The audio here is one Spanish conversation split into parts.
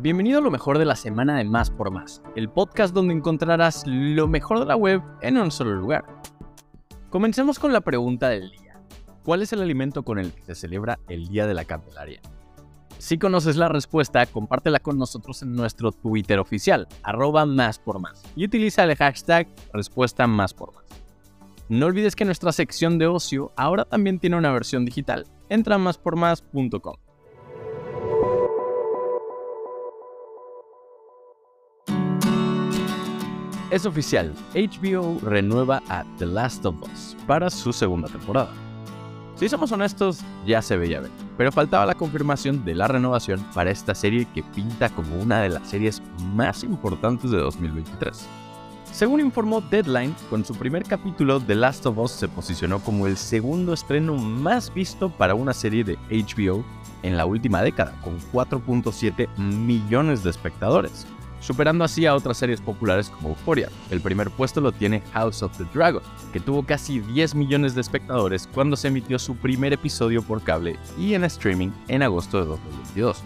Bienvenido a lo mejor de la semana de Más por Más, el podcast donde encontrarás lo mejor de la web en un solo lugar. Comencemos con la pregunta del día. ¿Cuál es el alimento con el que se celebra el Día de la Candelaria? Si conoces la respuesta, compártela con nosotros en nuestro Twitter oficial, arroba más por más, y utiliza el hashtag respuesta más por más. No olvides que nuestra sección de ocio ahora también tiene una versión digital. Entra a máspormás.com. Es oficial, HBO renueva a The Last of Us para su segunda temporada. Si somos honestos, ya se veía ver, pero faltaba la confirmación de la renovación para esta serie que pinta como una de las series más importantes de 2023. Según informó Deadline, con su primer capítulo, The Last of Us se posicionó como el segundo estreno más visto para una serie de HBO en la última década, con 4.7 millones de espectadores, superando así a otras series populares como Euphoria. El primer puesto lo tiene House of the Dragon, que tuvo casi 10 millones de espectadores cuando se emitió su primer episodio por cable y en streaming en agosto de 2022.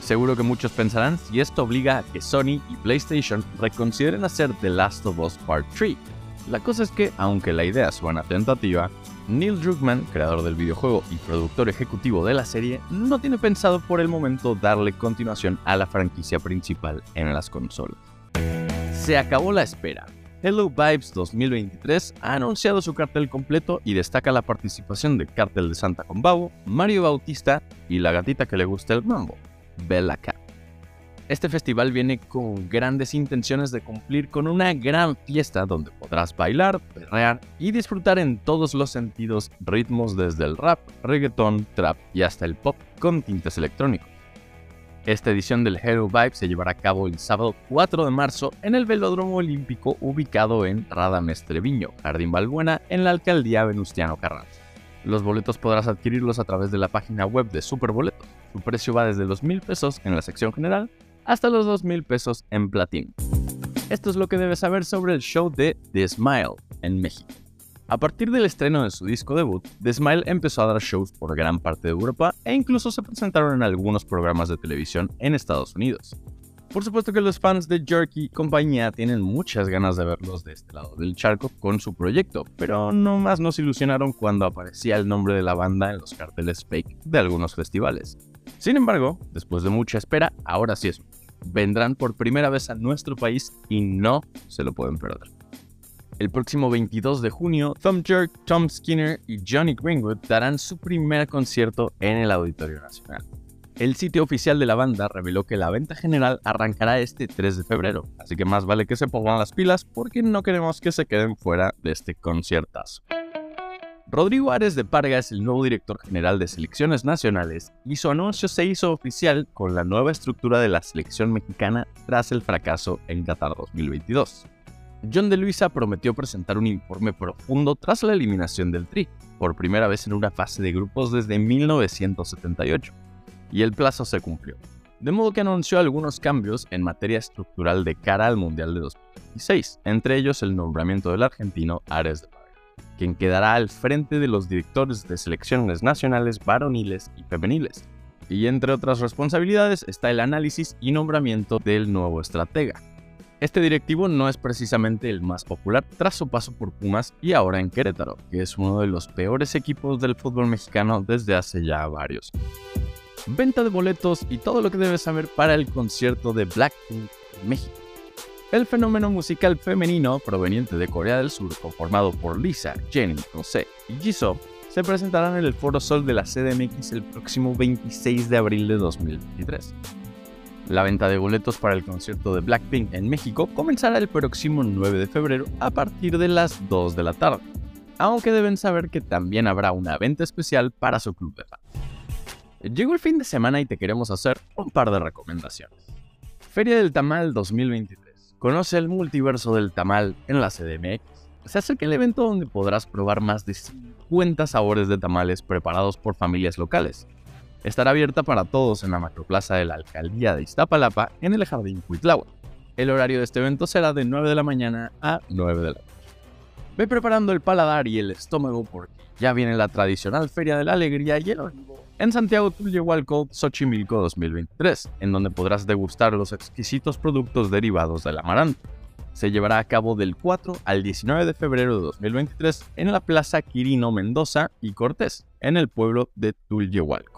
Seguro que muchos pensarán si esto obliga a que Sony y PlayStation reconsideren hacer The Last of Us Part 3. La cosa es que, aunque la idea suena tentativa, Neil Druckmann, creador del videojuego y productor ejecutivo de la serie, no tiene pensado por el momento darle continuación a la franquicia principal en las consolas. Se acabó la espera. Hello Vibes 2023 ha anunciado su cartel completo y destaca la participación de Cartel de Santa con Babo, Mario Bautista y la gatita que le gusta el mambo, Bella Cat. Este festival viene con grandes intenciones de cumplir con una gran fiesta donde podrás bailar, perrear y disfrutar en todos los sentidos ritmos desde el rap, reggaeton, trap y hasta el pop con tintes electrónicos. Esta edición del Hero Vibe se llevará a cabo el sábado 4 de marzo en el Velódromo Olímpico ubicado en Radames Treviño, Jardín Balbuena, en la alcaldía Venustiano Carranza. Los boletos podrás adquirirlos a través de la página web de Superboletos. Su precio va desde los mil pesos en la sección general hasta los 2 mil pesos en platino. Esto es lo que debes saber sobre el show de The Smile en México. A partir del estreno de su disco debut, The Smile empezó a dar shows por gran parte de Europa e incluso se presentaron en algunos programas de televisión en Estados Unidos. Por supuesto que los fans de Jerky y compañía tienen muchas ganas de verlos de este lado del charco con su proyecto, pero no más nos ilusionaron cuando aparecía el nombre de la banda en los carteles fake de algunos festivales. Sin embargo, después de mucha espera, ahora sí es vendrán por primera vez a nuestro país y no se lo pueden perder. El próximo 22 de junio, Tom Jerk, Tom Skinner y Johnny Greenwood darán su primer concierto en el Auditorio Nacional. El sitio oficial de la banda reveló que la venta general arrancará este 3 de febrero, así que más vale que se pongan las pilas porque no queremos que se queden fuera de este conciertazo. Rodrigo Ares de Parga es el nuevo director general de selecciones nacionales y su anuncio se hizo oficial con la nueva estructura de la selección mexicana tras el fracaso en Qatar 2022. John de Luisa prometió presentar un informe profundo tras la eliminación del Tri, por primera vez en una fase de grupos desde 1978, y el plazo se cumplió. De modo que anunció algunos cambios en materia estructural de cara al Mundial de 2026, entre ellos el nombramiento del argentino Ares de Parga quien quedará al frente de los directores de selecciones nacionales varoniles y femeniles. Y entre otras responsabilidades está el análisis y nombramiento del nuevo estratega. Este directivo no es precisamente el más popular tras su paso por Pumas y ahora en Querétaro, que es uno de los peores equipos del fútbol mexicano desde hace ya varios. Venta de boletos y todo lo que debes saber para el concierto de Blackpink en México. El fenómeno musical femenino proveniente de Corea del Sur, conformado por Lisa, Jenny, Jose y Jisoo, se presentarán en el Foro Sol de la CDMX el próximo 26 de abril de 2023. La venta de boletos para el concierto de Blackpink en México comenzará el próximo 9 de febrero a partir de las 2 de la tarde, aunque deben saber que también habrá una venta especial para su club de fans. Llegó el fin de semana y te queremos hacer un par de recomendaciones. Feria del Tamal 2023 Conoce el multiverso del tamal en la CDMX. Se acerca el evento donde podrás probar más de 50 sabores de tamales preparados por familias locales. Estará abierta para todos en la macroplaza de la alcaldía de Iztapalapa en el Jardín Cuitlahua. El horario de este evento será de 9 de la mañana a 9 de la noche. Ve preparando el paladar y el estómago porque ya viene la tradicional Feria de la Alegría y el Olivo en Santiago Tulyehualco, Xochimilco 2023, en donde podrás degustar los exquisitos productos derivados del amaranto. Se llevará a cabo del 4 al 19 de febrero de 2023 en la Plaza Quirino Mendoza y Cortés, en el pueblo de Tulyehualco.